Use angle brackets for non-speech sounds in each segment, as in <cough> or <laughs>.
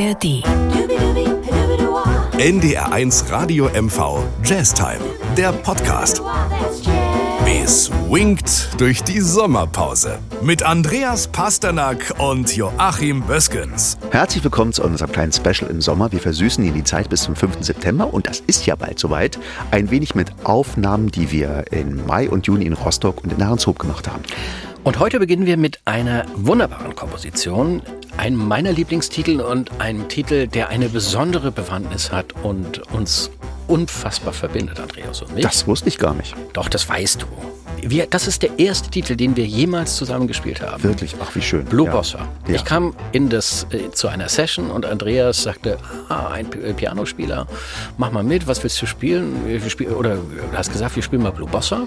ARD. NDR1 Radio MV Jazztime, der Podcast. Es winkt durch die Sommerpause mit Andreas Pasternak und Joachim Böskens. Herzlich willkommen zu unserem kleinen Special im Sommer. Wir versüßen Ihnen die Zeit bis zum 5. September und das ist ja bald soweit. Ein wenig mit Aufnahmen, die wir im Mai und Juni in Rostock und in Ahrenshoop gemacht haben. Und heute beginnen wir mit einer wunderbaren Komposition, einem meiner Lieblingstitel und einem Titel, der eine besondere Bewandtnis hat und uns unfassbar verbindet, Andreas und mich. Das wusste ich gar nicht. Doch, das weißt du. Wir, das ist der erste Titel, den wir jemals zusammen gespielt haben. Wirklich, ach wie schön. Blue ja. Bossa. Ja. Ich kam in das, äh, zu einer Session und Andreas sagte, ah, ein P äh, Pianospieler, mach mal mit, was willst du spielen? Wir spiel, oder du hast gesagt, wir spielen mal Blue Bossa.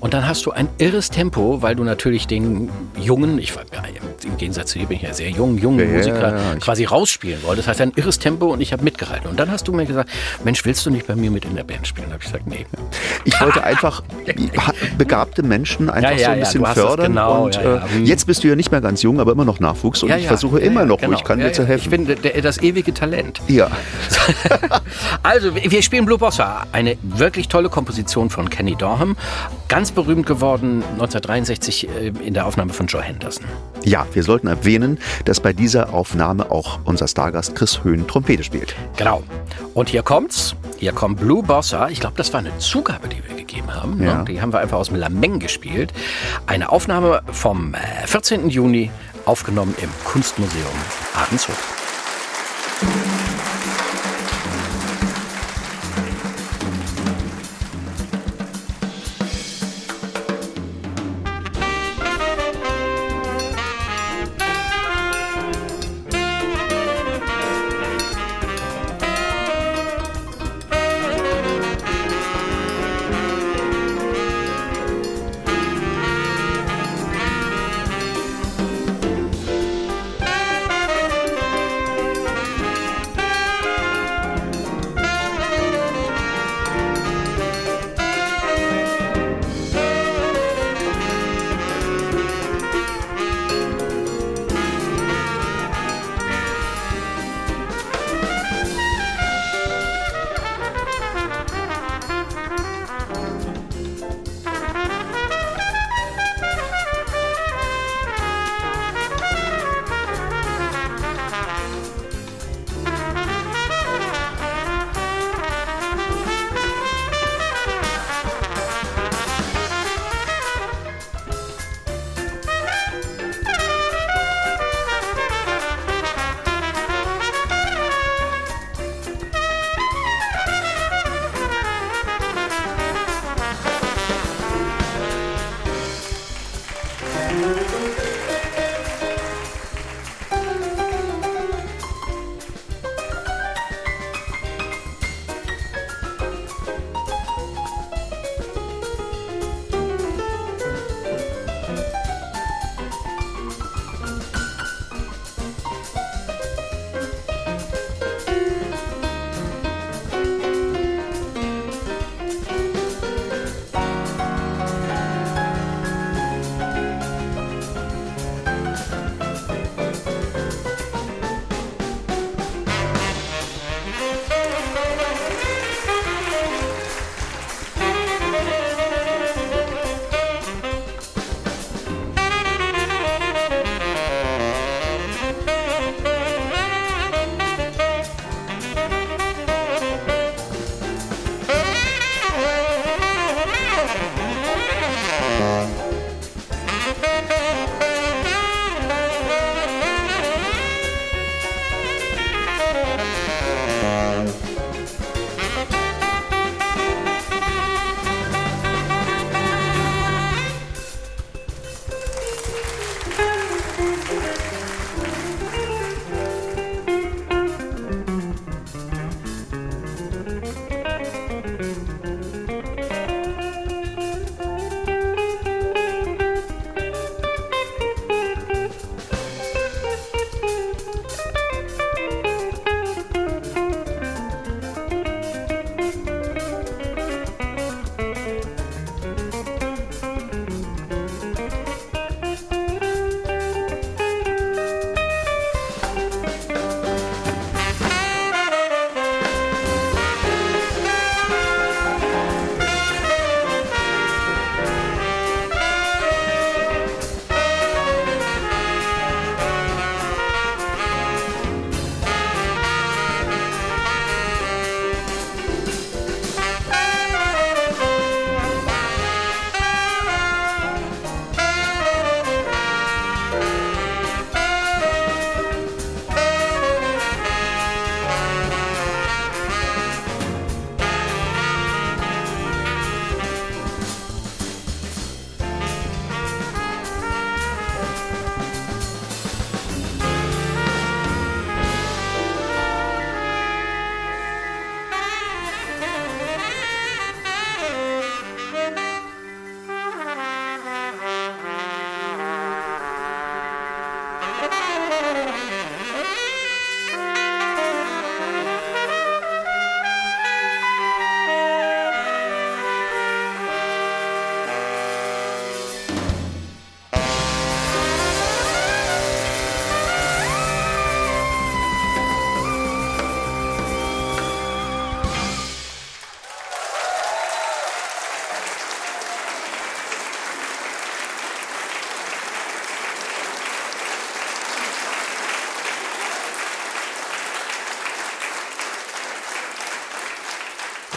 Und dann hast du ein irres Tempo, weil du natürlich den jungen, ich war ja, im Gegensatz zu dir bin ich ja sehr jung, jungen Musiker quasi rausspielen wolltest. Das heißt ein irres Tempo und ich habe mitgehalten. Und dann hast du mir gesagt, Mensch, willst du nicht bei mir mit in der Band spielen? Habe ich gesagt, nee. Ich wollte einfach <laughs> begabte Menschen einfach Ja, ja, so ein ja, bisschen das fördern. genau, und ja, ja. Äh, jetzt bist du ja nicht mehr ganz jung, aber immer noch Nachwuchs. Und Ja, ich ja, versuche ja, immer ja, noch, wo genau. ich kann, ja, dir zu ja. helfen. Ich bin der, der, das ewige Talent. ja. <laughs> Also, wir spielen Blue Bossa, eine wirklich tolle Komposition von Kenny Dorham, ganz berühmt geworden 1963 äh, in der Aufnahme von Joe Henderson. Ja, wir sollten erwähnen, dass bei dieser Aufnahme auch unser Stargast Chris Höhn Trompete spielt. Genau. Und hier kommt's. Hier kommt Blue Bossa. Ich glaube, das war eine Zugabe, die wir gegeben haben. Ja. Ne? Die haben wir einfach aus dem Lameng gespielt. Eine Aufnahme vom äh, 14. Juni, aufgenommen im Kunstmuseum Ahrenshof.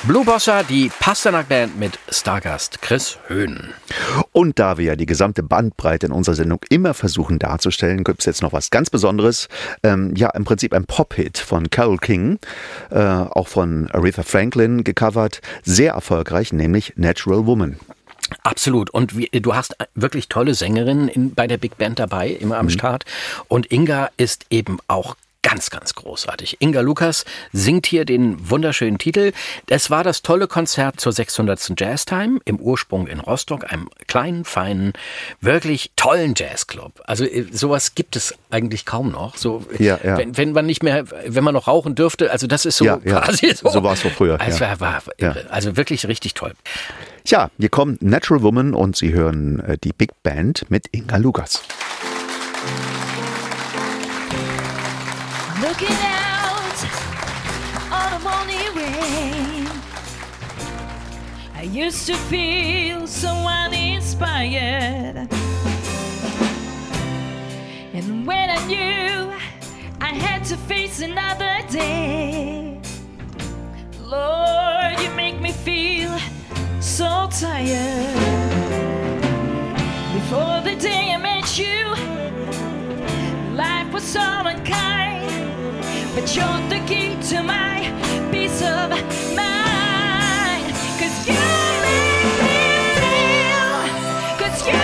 Blue Bossa, die Pasternak Band mit Stargast Chris Höhn. Und da wir ja die gesamte Bandbreite in unserer Sendung immer versuchen darzustellen, gibt es jetzt noch was ganz Besonderes. Ähm, ja, im Prinzip ein Pop-Hit von Carole King, äh, auch von Aretha Franklin gecovert. Sehr erfolgreich, nämlich Natural Woman. Absolut. Und wie, du hast wirklich tolle Sängerinnen in, bei der Big Band dabei, immer am mhm. Start. Und Inga ist eben auch ganz, ganz großartig. Inga Lukas singt hier den wunderschönen Titel. Es war das tolle Konzert zur 600. Jazztime im Ursprung in Rostock, einem kleinen, feinen, wirklich tollen Jazzclub. Also äh, sowas gibt es eigentlich kaum noch. So, ja, ja. Wenn, wenn man nicht mehr, wenn man noch rauchen dürfte, also das ist so ja, quasi so. So war es so früher. Also, war, war, also wirklich richtig toll. Tja, hier kommt Natural Woman und Sie hören äh, die Big Band mit Inga Lukas. Looking out on a morning rain. I used to feel so uninspired And when I knew I had to face another day Lord, you make me feel so tired. Before the day I met you Life was so unkind but you're the key to my peace of mind. Cause you make me feel, cause you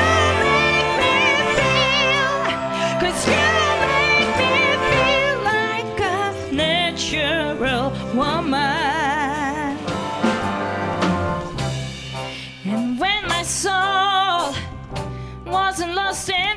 make me feel, cause you make me feel like a natural woman. And when my soul wasn't lost and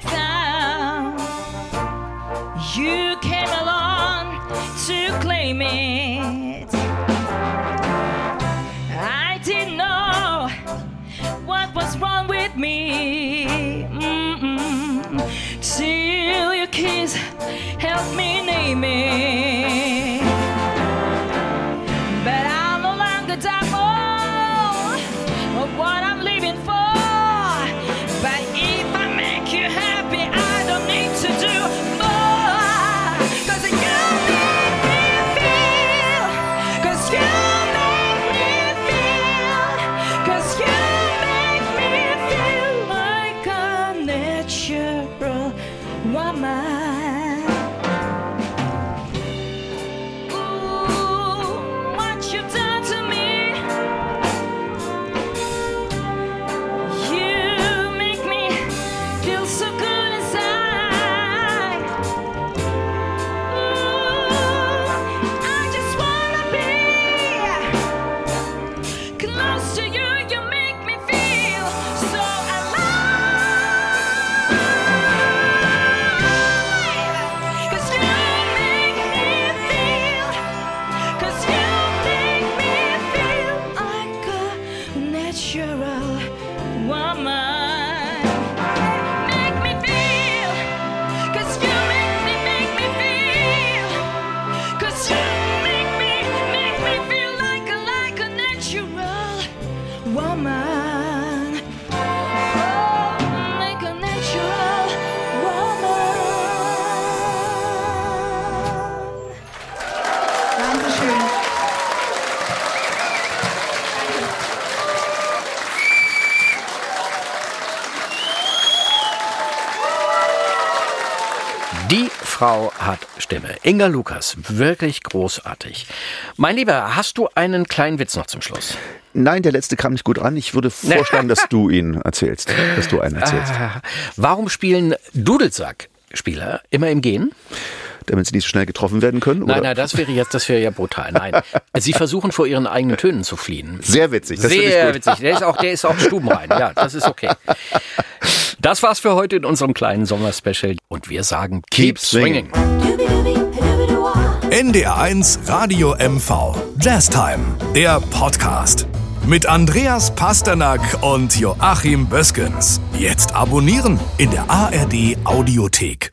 Frau hat Stimme. Inga Lukas, wirklich großartig. Mein Lieber, hast du einen kleinen Witz noch zum Schluss? Nein, der letzte kam nicht gut an. Ich würde vorschlagen, dass du ihn <laughs> erzählst, dass du einen erzählst. Ah, warum spielen Dudelsack-Spieler immer im Gehen? damit sie nicht so schnell getroffen werden können? Nein, oder? nein, das wäre jetzt, das wäre ja brutal. Nein, <laughs> sie versuchen vor ihren eigenen Tönen zu fliehen. Sehr witzig. Sehr witzig. Der ist auch, der ist auch stubenrein. Ja, das ist okay. Das war's für heute in unserem kleinen Sommerspecial und wir sagen Keep, Keep swinging. NDR1 Radio MV Jazztime, der Podcast. Mit Andreas Pasternak und Joachim Böskens. Jetzt abonnieren in der ARD Audiothek.